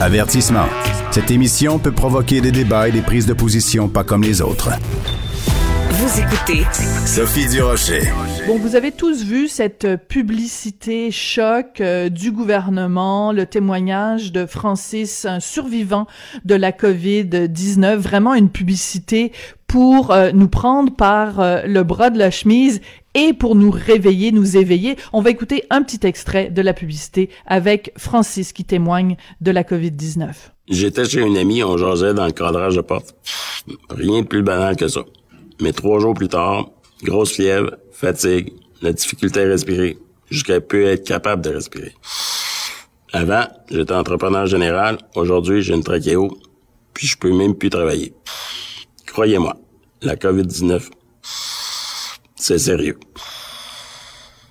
Avertissement. Cette émission peut provoquer des débats et des prises de position pas comme les autres. Vous écoutez Sophie Durocher. Bon, vous avez tous vu cette publicité choc euh, du gouvernement, le témoignage de Francis, un survivant de la COVID-19, vraiment une publicité pour euh, nous prendre par euh, le bras de la chemise et pour nous réveiller, nous éveiller. On va écouter un petit extrait de la publicité avec Francis qui témoigne de la COVID-19. J'étais chez une amie, on jasait dans le cadrage de porte. Rien de plus banal que ça. Mais trois jours plus tard, grosse fièvre, fatigue, la difficulté à respirer, jusqu'à peu être capable de respirer. Avant, j'étais entrepreneur général. Aujourd'hui, j'ai une trachéo, puis je peux même plus travailler. Croyez-moi, la COVID-19, c'est sérieux.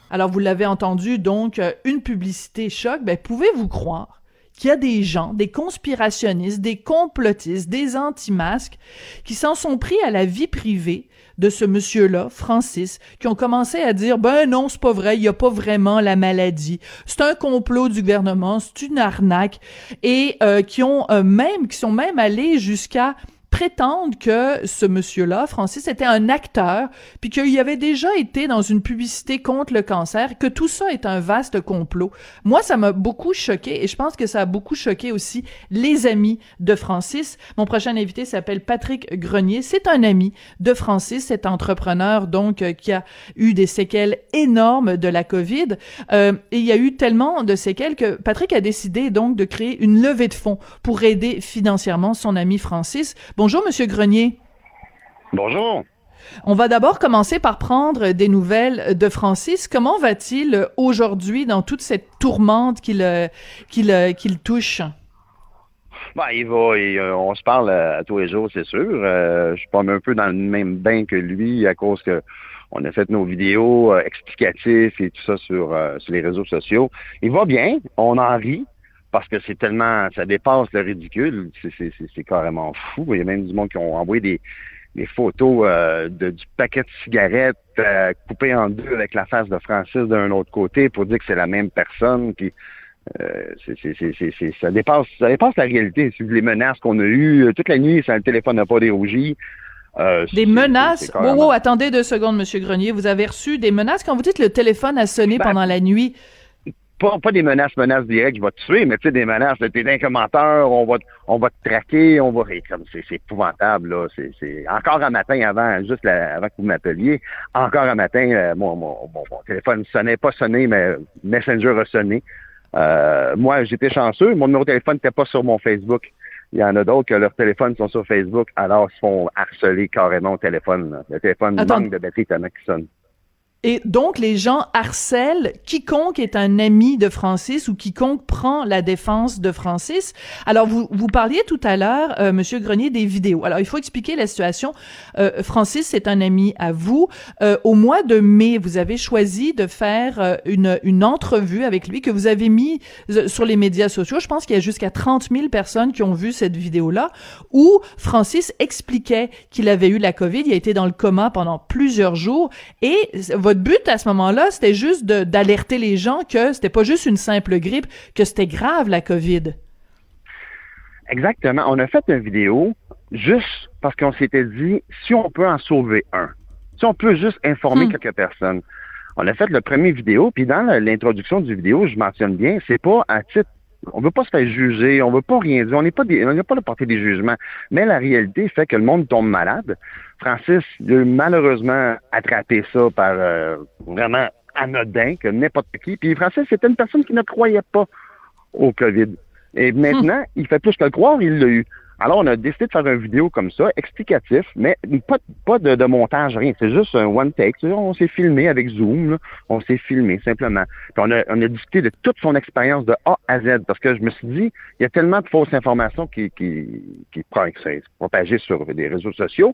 Alors, vous l'avez entendu, donc, euh, une publicité choc. Ben, pouvez-vous croire qu'il y a des gens, des conspirationnistes, des complotistes, des anti-masques, qui s'en sont pris à la vie privée de ce monsieur-là, Francis, qui ont commencé à dire ben non, c'est pas vrai, il y a pas vraiment la maladie, c'est un complot du gouvernement, c'est une arnaque, et euh, qui ont euh, même, qui sont même allés jusqu'à prétendent que ce monsieur-là, Francis, était un acteur, puis qu'il avait déjà été dans une publicité contre le cancer, que tout ça est un vaste complot. Moi, ça m'a beaucoup choqué et je pense que ça a beaucoup choqué aussi les amis de Francis. Mon prochain invité s'appelle Patrick Grenier. C'est un ami de Francis, cet entrepreneur donc euh, qui a eu des séquelles énormes de la COVID. Euh, et il y a eu tellement de séquelles que Patrick a décidé donc de créer une levée de fonds pour aider financièrement son ami Francis. Bonjour, Monsieur Grenier. Bonjour. On va d'abord commencer par prendre des nouvelles de Francis. Comment va-t-il aujourd'hui dans toute cette tourmente qu'il qu'il touche? Ben, il va, euh, on se parle à, tous les jours, c'est sûr. Euh, je suis pas un peu dans le même bain que lui à cause que on a fait nos vidéos euh, explicatives et tout ça sur, sur les réseaux sociaux. Il va bien, on en rit parce que c'est tellement, ça dépasse le ridicule, c'est carrément fou. Il y a même du monde qui ont envoyé des, photos euh, de, du paquet de cigarettes euh, coupé en deux avec la face de Francis d'un autre côté pour dire que c'est la même personne. Puis, euh, ça dépasse, ça dépasse la réalité. Les menaces qu'on a eues toute la nuit, ça, le téléphone n'a pas dérougi. des menaces? Wow, wow, attendez deux secondes, Monsieur Grenier. Vous avez reçu des menaces quand vous dites que le téléphone a sonné ben, pendant la nuit? Pas, des menaces, menaces directes, je vais te tuer, mais tu sais, des menaces, t'es un commentaire, on va, on va te traquer, on va, comme c'est, épouvantable, là, c'est, encore un matin avant, juste avant que vous m'appeliez, encore un matin, euh, mon, mon, mon, téléphone sonnait, pas sonné, mais Messenger a sonné. Euh, moi, j'étais chanceux, mon numéro de téléphone n'était pas sur mon Facebook. Il y en a d'autres que leurs téléphones sont sur Facebook, alors ils se font harceler carrément au téléphone. Le téléphone manque de batterie tellement qu'il sonne. Et donc, les gens harcèlent quiconque est un ami de Francis ou quiconque prend la défense de Francis. Alors, vous, vous parliez tout à l'heure, euh, Monsieur Grenier, des vidéos. Alors, il faut expliquer la situation. Euh, Francis, c'est un ami à vous. Euh, au mois de mai, vous avez choisi de faire euh, une, une entrevue avec lui que vous avez mis euh, sur les médias sociaux. Je pense qu'il y a jusqu'à 30 000 personnes qui ont vu cette vidéo-là où Francis expliquait qu'il avait eu la COVID. Il a été dans le coma pendant plusieurs jours et votre votre but à ce moment-là, c'était juste d'alerter les gens que c'était pas juste une simple grippe, que c'était grave la COVID. Exactement. On a fait une vidéo juste parce qu'on s'était dit si on peut en sauver un, si on peut juste informer hmm. quelques personnes. On a fait le premier vidéo, puis dans l'introduction du vidéo, je mentionne bien, c'est pas à titre on veut pas se faire juger, on veut pas rien dire, on n'est pas des, on n'est pas de porter des jugements. Mais la réalité fait que le monde tombe malade. Francis il a malheureusement attrapé ça par euh, vraiment anodin que n'importe qui. Puis Francis, c'était une personne qui ne croyait pas au COVID. Et maintenant, il fait plus que le croire, il l'a eu. Alors, on a décidé de faire une vidéo comme ça, explicatif, mais pas, pas de, montage, rien. C'est juste un one take. On s'est filmé avec Zoom. On s'est filmé, simplement. Puis on a, on a discuté de toute son expérience de A à Z, parce que je me suis dit, il y a tellement de fausses informations qui, qui, qui, qui propagées sur des réseaux sociaux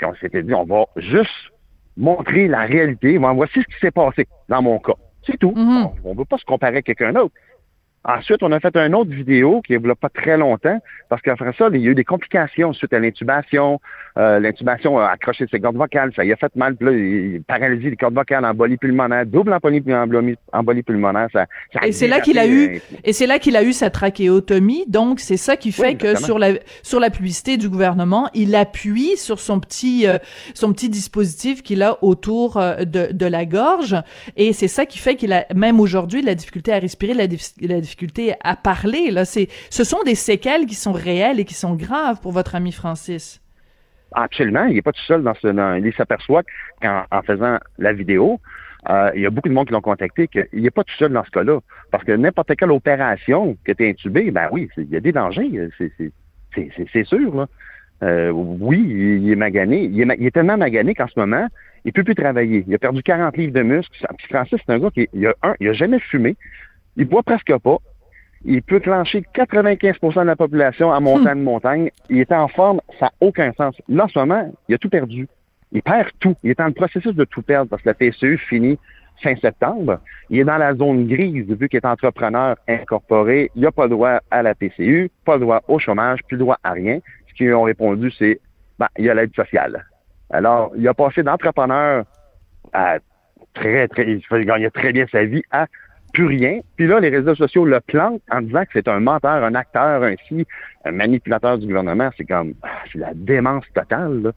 qu'on s'était dit, on va juste montrer la réalité. voici ce qui s'est passé dans mon cas. C'est tout. Mm-hmm. On ne veut pas se comparer à quelqu'un d'autre. Ensuite, on a fait une autre vidéo qui est pas très longtemps, parce qu'après ça, il y a eu des complications suite à l'intubation. Euh, l'intubation a accroché ses cordes vocales, ça y a fait mal, puis là, il paralysie les cordes vocales, embolie pulmonaire, double embolie, embolie pulmonaire. Ça, et c'est là qu'il a eu, et c'est là qu'il a eu sa trachéotomie. Donc, c'est ça qui fait que sur la sur la publicité du gouvernement, il appuie sur son petit euh, son petit dispositif qu'il a autour euh, de, de la gorge, et c'est ça qui fait qu'il a même aujourd'hui la difficulté à respirer, la, la difficulté à parler. Là, c'est, ce sont des séquelles qui sont réelles et qui sont graves pour votre ami Francis. Absolument, il n'est pas tout seul dans ce. il s'aperçoit qu'en en faisant la vidéo, euh, il y a beaucoup de monde qui l'ont contacté qu'il n'est pas tout seul dans ce cas-là. Parce que n'importe quelle opération que tu es intubé, ben oui, il y a des dangers, c'est sûr. Euh, oui, il, est magané. Il est, tellement magané qu'en ce moment, il peut plus travailler. Il a perdu 40 livres de muscles. Francis, c'est un gars qui il un, il a jamais fumé. Il boit presque pas. Il peut clencher 95% de la population à montagne de montagne. Il est en forme, ça n'a aucun sens. Là, en ce moment, il a tout perdu. Il perd tout. Il est dans le processus de tout perdre parce que la PCU finit fin septembre. Il est dans la zone grise vu qu'il est entrepreneur incorporé. Il n'a pas droit à la PCU, pas droit au chômage, plus droit à rien. Ce qu'ils ont répondu, c'est ben, il y a l'aide sociale. Alors, il a passé d'entrepreneur à très, très, il gagner très bien sa vie à plus rien. Puis là, les réseaux sociaux le plantent en disant que c'est un menteur, un acteur, ainsi, un manipulateur du gouvernement. C'est comme, ah, c'est la démence totale. Là.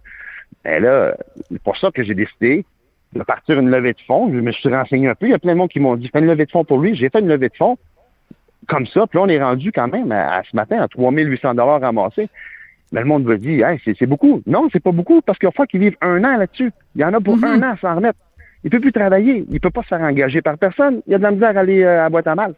Et là, c'est pour ça que j'ai décidé de partir une levée de fonds. Je me suis renseigné un peu. Il y a plein de monde qui m'ont dit, fais une levée de fonds pour lui. J'ai fait une levée de fonds comme ça. Puis là, on est rendu quand même à, ce matin à 3800 dollars ramassés. Mais le monde va dire, hey, c'est beaucoup. Non, c'est pas beaucoup parce qu'il faut qu'ils vivent un an là-dessus. Il y en a pour mm-hmm. un an sans remettre. Il peut plus travailler. Il peut pas se faire engager par personne. Il a de la misère à aller euh, à boîte à mal.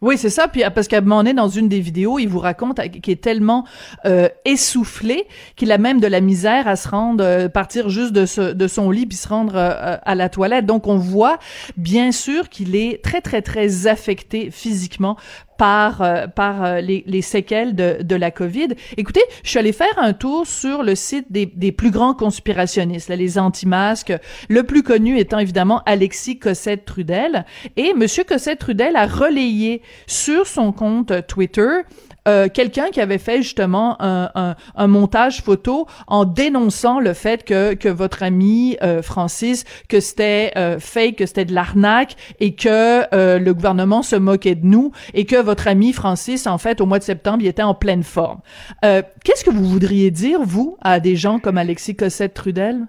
Oui, c'est ça. Puis parce qu'à un moment donné, dans une des vidéos, il vous raconte qu'il est tellement euh, essoufflé qu'il a même de la misère à se rendre, euh, partir juste de, de son lit puis se rendre à la toilette. Donc on voit bien sûr qu'il est très très très affecté physiquement par euh, par euh, les, les, séquelles de, de la COVID. Écoutez, je suis allée faire un tour sur le site des, des plus grands conspirationnistes, là, les anti-masques, le plus connu étant évidemment Alexis Cossette Trudel. Et Monsieur Cossette Trudel a relayé sur son compte Twitter euh, quelqu'un qui avait fait justement un, un, un, montage photo en dénonçant le fait que, que votre ami euh, Francis, que c'était euh, fake, que c'était de l'arnaque et que euh, le gouvernement se moquait de nous et que votre ami Francis, en fait, au mois de septembre, il était en pleine forme. Qu'est-ce que vous voudriez dire, vous, à des gens comme Alexis Cossette-Trudel?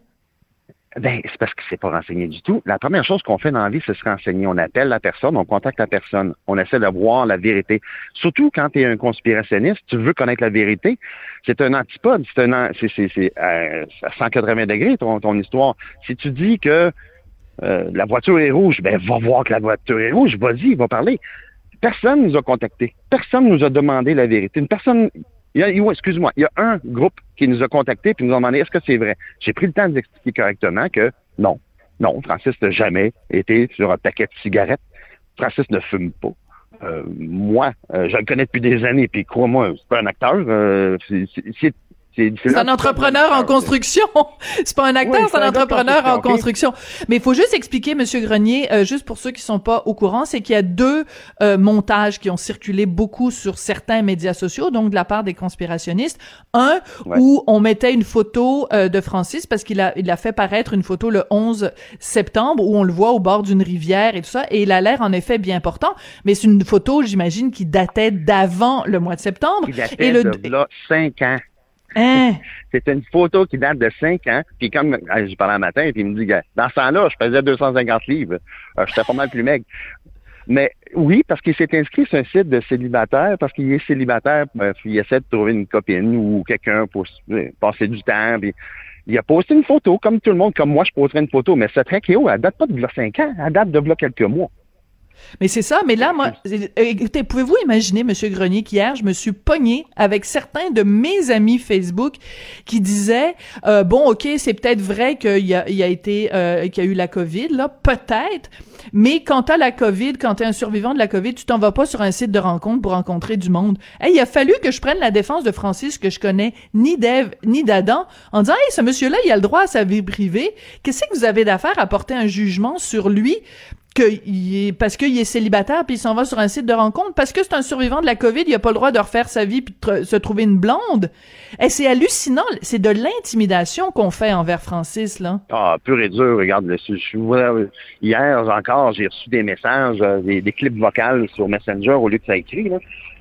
Ben, c'est parce que c'est pas renseigné du tout. La première chose qu'on fait dans la vie, c'est se renseigner. On appelle la personne, on contacte la personne, on essaie de voir la vérité. Surtout quand tu es un conspirationniste, tu veux connaître la vérité. C'est un antipode, c'est un, c'est, c'est à 180 degrés ton, ton histoire. Si tu dis que euh, la voiture est rouge, ben va voir que la voiture est rouge, vas-y, va parler. Personne nous a contactés. Personne nous a demandé la vérité. Une personne, excuse-moi, il y a un groupe qui nous a contactés puis nous a demandé est-ce que c'est vrai? J'ai pris le temps d'expliquer correctement que non, non, Francis n'a jamais été sur un paquet de cigarettes. Francis ne fume pas. Euh, moi, euh, je le connais depuis des années, puis crois-moi, c'est pas un acteur. Euh, c'est c'est un entrepreneur en construction. c'est pas un acteur, c'est un entrepreneur en construction. Mais il faut juste expliquer, Monsieur Grenier, euh, juste pour ceux qui sont pas au courant, c'est qu'il y a deux euh, montages qui ont circulé beaucoup sur certains médias sociaux, donc de la part des conspirationnistes. Un où on mettait une photo euh, de Francis parce qu'il a il a fait paraître une photo le 11 septembre où on le voit au bord d'une rivière et tout ça, et il a l'air en effet bien portant. Mais c'est une photo, j'imagine, qui datait d'avant le mois de septembre. et le de là, cinq ans. Hein? C'est une photo qui date de 5 ans. Puis comme euh, j'ai parlé un matin, puis il me dit, dans ce temps-là, je faisais 250 livres. Euh, j'étais pas mal plus maigre. Mais oui, parce qu'il s'est inscrit sur un site de célibataire, parce qu'il est célibataire, ben, il essaie de trouver une copine ou quelqu'un pour euh, passer du temps. Puis il a posté une photo, comme tout le monde, comme moi, je poserais une photo. Mais cette haut, elle date pas de 5 ans, elle date de quelques mois. Mais c'est ça, mais là, moi, écoutez, pouvez-vous imaginer, Monsieur Grenier, qu'hier, je me suis pogné avec certains de mes amis Facebook qui disaient, euh, bon, ok, c'est peut-être vrai qu'il y a, il y a été, euh, qu'il y a eu la COVID, là, peut-être, mais quand t'as la COVID, quand t'es un survivant de la COVID, tu t'en vas pas sur un site de rencontre pour rencontrer du monde. Hey, il a fallu que je prenne la défense de Francis, que je connais ni d'Ève, ni d'Adam, en disant, hey, ce monsieur-là, il a le droit à sa vie privée. Qu'est-ce que vous avez d'affaire à porter un jugement sur lui? Que il est, parce qu'il est célibataire puis il s'en va sur un site de rencontre parce que c'est un survivant de la Covid, il a pas le droit de refaire sa vie puis de se trouver une blonde. Et c'est hallucinant, c'est de l'intimidation qu'on fait envers Francis là. Ah, pur et dur, regarde, je, je, hier encore, j'ai reçu des messages, euh, des, des, clips vocaux sur Messenger au lieu que ça écrit là.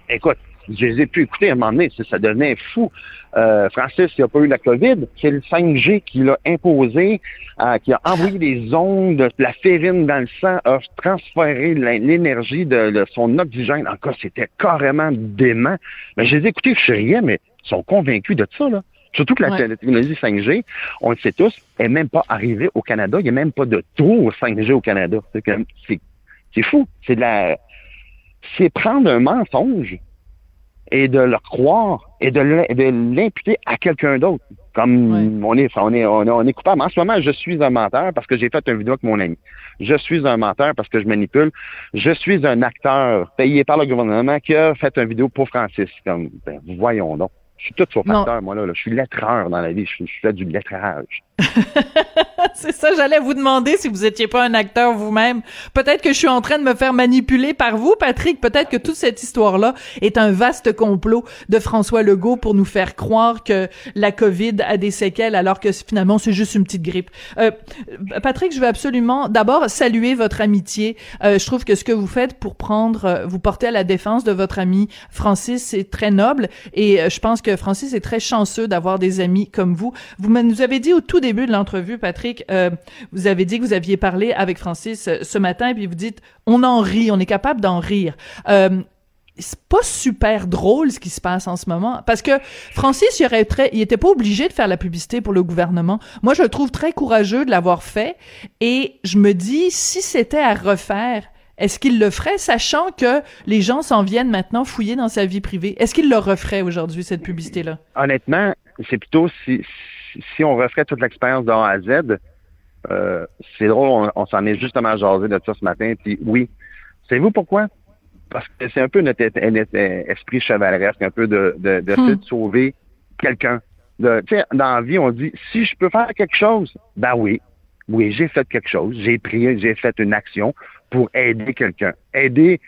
Écoute, je les ai pu écouter à un moment donné, ça devenait fou. Euh, Francis, il n'a pas eu la COVID, c'est le 5G qui l'a imposé, euh, qui a envoyé des ondes, de la férine dans le sang, a transféré l'énergie de, son oxygène. Encore, c'était carrément dément. Mais je les ai écoutés, je riais, mais ils sont convaincus de ça, là. Surtout que la, technologie 5G, on le sait tous, est même pas arrivée au Canada. Il n'y a même pas de tour 5G au Canada. C'est fou. C'est de la, c'est prendre un mensonge et de le croire et de l'imputer à quelqu'un d'autre. Comme on, est, on, est, on, est, coupable. En ce moment, je suis un menteur parce que j'ai fait une vidéo avec mon ami. Je suis un menteur parce que je manipule. Je suis un acteur payé par le gouvernement qui a fait une vidéo pour Francis. Comme, ben, voyons donc. Je suis tout sauf acteur, moi, là, Je suis lettreur dans la vie. Je, je fais du lettrage. c'est ça, j'allais vous demander si vous étiez pas un acteur vous-même. Peut-être que je suis en train de me faire manipuler par vous, Patrick. Peut-être que toute cette histoire-là est un vaste complot de François Legault pour nous faire croire que la COVID a des séquelles alors que finalement c'est juste une petite grippe. Euh, Patrick, je veux absolument d'abord saluer votre amitié. Euh, je trouve que ce que vous faites pour prendre, euh, vous porter à la défense de votre ami Francis, c'est très noble et euh, je pense que Francis est très chanceux d'avoir des amis comme vous. Vous nous avez dit au tout début de l'entrevue, Patrick, euh, vous avez dit que vous aviez parlé avec Francis euh, ce matin, et puis vous dites, on en rit, on est capable d'en rire. Euh, c'est pas super drôle ce qui se passe en ce moment parce que Francis il aurait très il était pas obligé de faire la publicité pour le gouvernement. Moi je le trouve très courageux de l'avoir fait et je me dis si c'était à refaire est-ce qu'il le ferait, sachant que les gens s'en viennent maintenant fouiller dans sa vie privée? Est-ce qu'il le referait aujourd'hui, cette publicité-là? Honnêtement, c'est plutôt si, si on referait toute l'expérience de A à Z, euh, c'est drôle, on, s'en est justement jasé de ça ce matin. Puis oui, savez-vous pourquoi? Parce que c'est un peu notre, esprit chevaleresque, un peu de, de, de, hmm. de sauver quelqu'un. Dans la vie, on dit, si je peux faire quelque chose, ben oui, oui, j'ai fait quelque chose, j'ai pris, j'ai fait une action pour aider quelqu'un. Aider,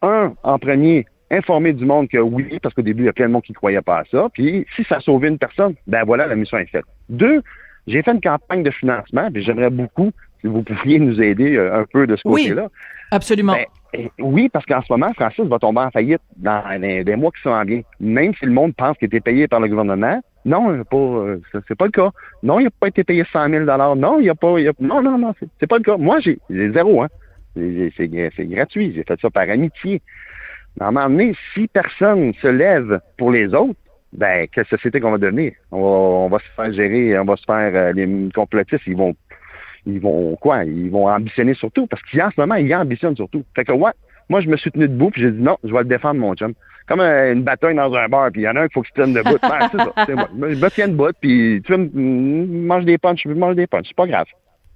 un, en premier, informer du monde que oui, parce qu'au début, il y a plein de monde qui ne croyait pas à ça. Puis, si ça sauvait une personne, ben voilà, la mission est faite. Deux, j'ai fait une campagne de financement, puis j'aimerais beaucoup si vous pouviez nous aider euh, un peu de ce côté-là. Absolument. Ben, oui, parce qu'en ce moment, Francis va tomber en faillite dans les, mois qui sont en bien. Même si le monde pense qu'il était payé par le gouvernement, non, pas, euh, c'est pas le cas. Non, il n'a pas été payé 100 000 Non, il a pas, non, non, non, c'est pas le cas. Moi, j'ai zéro, hein. C'est gratuit. J'ai fait ça par amitié. À un moment donné, si personne se lève pour les autres, ben, quelle société qu'on va devenir? On va, se faire gérer, on va se faire, euh, les complotistes, ils vont, ils vont, quoi? Ils vont ambitionner surtout, parce qu'en ce moment, ils ambitionnent surtout. Fait que, ouais, moi, je me suis tenu debout, puis j'ai dit non, je vais le défendre, mon chum. Comme euh, une bataille dans un bar, puis il y en a un qu'il faut qu'il se tienne debout. Ben, c'est ça, c'est moi. Je me tiens debout, puis tu veux manger des punches, je mange des punches, c'est pas grave.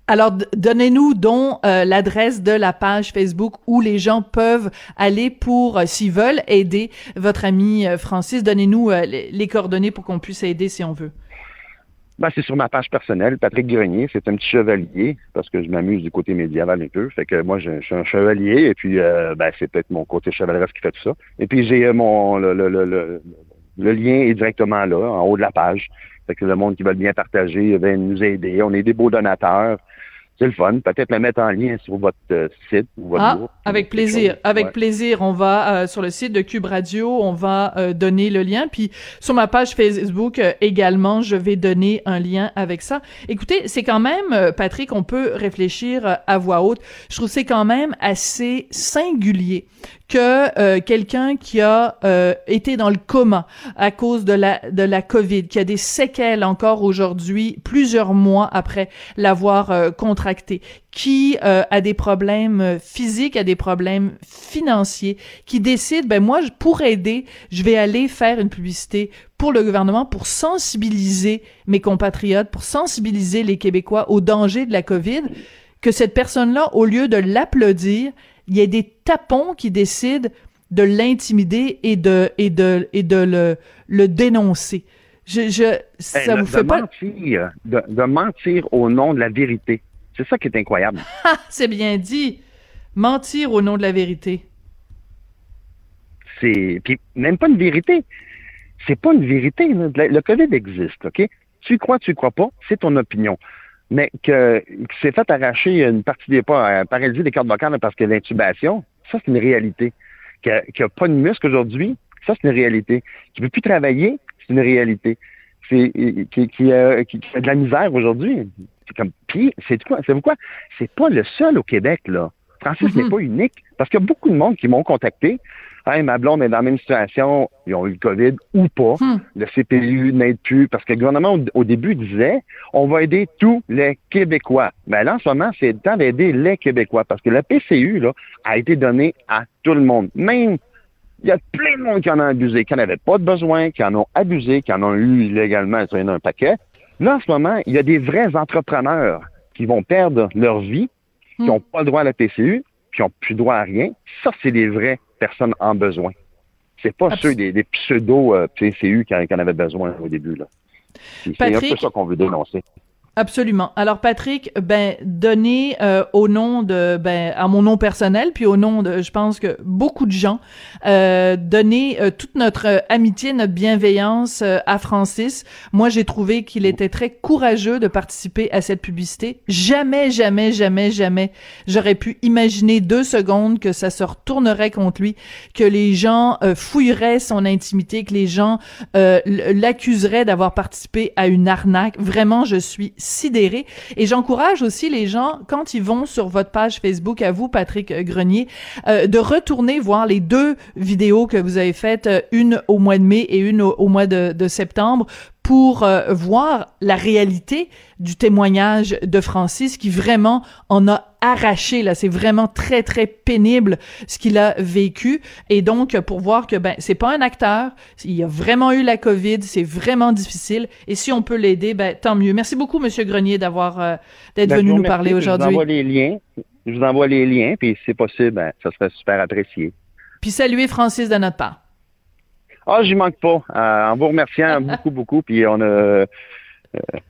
Alors, donnez-nous donc euh, l'adresse de la page Facebook où les gens peuvent aller pour, euh, s'ils veulent, aider votre ami euh, Francis. Donnez-nous les, coordonnées pour qu'on puisse aider si on veut. Ben, c'est sur ma page personnelle, Patrick Grenier. C'est un petit chevalier, parce que je m'amuse du côté médiéval un peu. Fait que moi, je, suis un chevalier, et puis ben, c'est peut-être mon côté chevaleresque qui fait tout ça. Et puis j'ai mon le, le, le, le, lien est directement là, en haut de la page. Fait que le monde qui veut bien partager va nous aider. On est des beaux donateurs c'est le fun. Peut-être le mettre en lien sur votre euh, site ou votre ah, avec plaisir, avec plaisir. On va euh, sur le site de Cube Radio, on va euh, donner le lien. Puis sur ma page Facebook également, je vais donner un lien avec ça. Écoutez, c'est quand même, Patrick, on peut réfléchir à voix haute. Je trouve c'est quand même assez singulier que euh, quelqu'un qui a euh, été dans le coma à cause de la de la Covid, qui a des séquelles encore aujourd'hui, plusieurs mois après l'avoir euh, qui a des problèmes physiques, a des problèmes financiers, qui décide, ben moi, pour aider, je vais aller faire une publicité pour le gouvernement pour sensibiliser mes compatriotes, pour sensibiliser les Québécois au danger de la COVID, que cette personne-là, au lieu de l'applaudir, il y a des tapons qui décident de l'intimider et de et de et de le, le dénoncer. Je, je ça ben, vous fait pas de, de mentir au nom de la vérité. C'est ça qui est incroyable. c'est bien dit. Mentir au nom de la vérité. C'est puis même pas une vérité. C'est pas une vérité. Le COVID existe, ok? Tu crois, tu crois pas, c'est ton opinion. Mais que, c'est fait arracher une partie des pas, paralyser des cordes vocales parce que l'intubation, ça c'est une réalité. Qu'il n'y a, pas de muscle aujourd'hui, ça c'est une réalité. Qui ne peut plus travailler, c'est une réalité. C'est qui, qui, a, qui, a de la misère aujourd'hui. C'est comme puis c'est quoi C'est quoi? C'est pas le seul au Québec là. Francis n'est mm-hmm. pas unique parce qu'il y a beaucoup de monde qui m'ont contacté hey, ma blonde est dans la même situation, ils ont eu le COVID ou pas, hmm. le CPU n'aide plus, parce que le gouvernement, au, début, disait, on va aider tous les Québécois. Mais là, en ce moment, c'est le temps d'aider les Québécois, parce que la PCU, là, a été donnée à tout le monde. Même, il y a plein de monde qui en a abusé, qui n'en avait pas de besoin, qui en ont abusé, qui en ont eu illégalement, il y en a un paquet. Là, en ce moment, il y a des vrais entrepreneurs qui vont perdre leur vie, qui n'ont hmm. pas le droit à la PCU, qui n'ont plus droit à rien. Ça, c'est des vrais personnes en besoin. C'est pas ceux des, pseudo euh, qui, en avaient besoin au début. C'est un peu ça qu'on veut dénoncer. Absolument. Alors Patrick, ben donner euh, au nom de ben à mon nom personnel puis au nom de je pense que beaucoup de gens euh, donner euh, toute notre amitié, notre bienveillance euh, à Francis. Moi, j'ai trouvé qu'il était très courageux de participer à cette publicité. Jamais jamais jamais jamais j'aurais pu imaginer deux secondes que ça se retournerait contre lui, que les gens fouilleraient son intimité, que les gens l'accuseraient d'avoir participé à une arnaque. Vraiment, je suis Et j'encourage aussi les gens, quand ils vont sur votre page Facebook, à vous, Patrick Grenier, euh, de retourner voir les deux vidéos que vous avez faites, euh, une au mois de mai et une au, mois de, septembre, pour euh, voir la réalité du témoignage de Francis qui vraiment en a arraché là c'est vraiment très très pénible ce qu'il a vécu et donc pour voir que ben c'est pas un acteur il a vraiment eu la Covid c'est vraiment difficile et si on peut l'aider ben tant mieux merci beaucoup monsieur Grenier d'avoir euh, d'être ben, venu nous parler aujourd'hui je vous envoie les liens je vous envoie les liens puis si c'est possible ben, ça serait super apprécié puis saluer Francis de notre part ah, j'y manque pas. Euh, en vous remerciant beaucoup, beaucoup. Puis on a.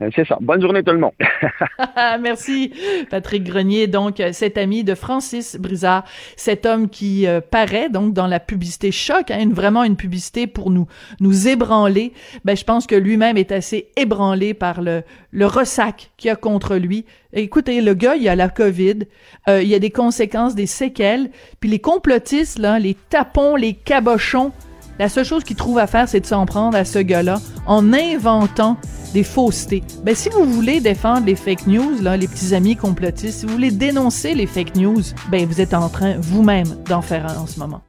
Euh, c'est ça. Bonne journée tout le monde. Merci, Patrick Grenier. Donc, cet ami de Francis Brizard, cet homme qui euh, paraît donc dans la publicité choc, hein, vraiment une publicité pour nous nous ébranler. Ben, je pense que lui-même est assez ébranlé par le le ressac qu'il a contre lui. Écoutez, le gars, il a la COVID, il y a des conséquences, des séquelles, puis les complotistes là, les tapons, les cabochons la seule chose qu'il trouve à faire, c'est de s'en prendre à ce gars-là en inventant des faussetés. Ben, si vous voulez défendre les fake news, là, les petits amis complotistes, si vous voulez dénoncer les fake news, ben, vous êtes en train vous-même d'en faire un en ce moment.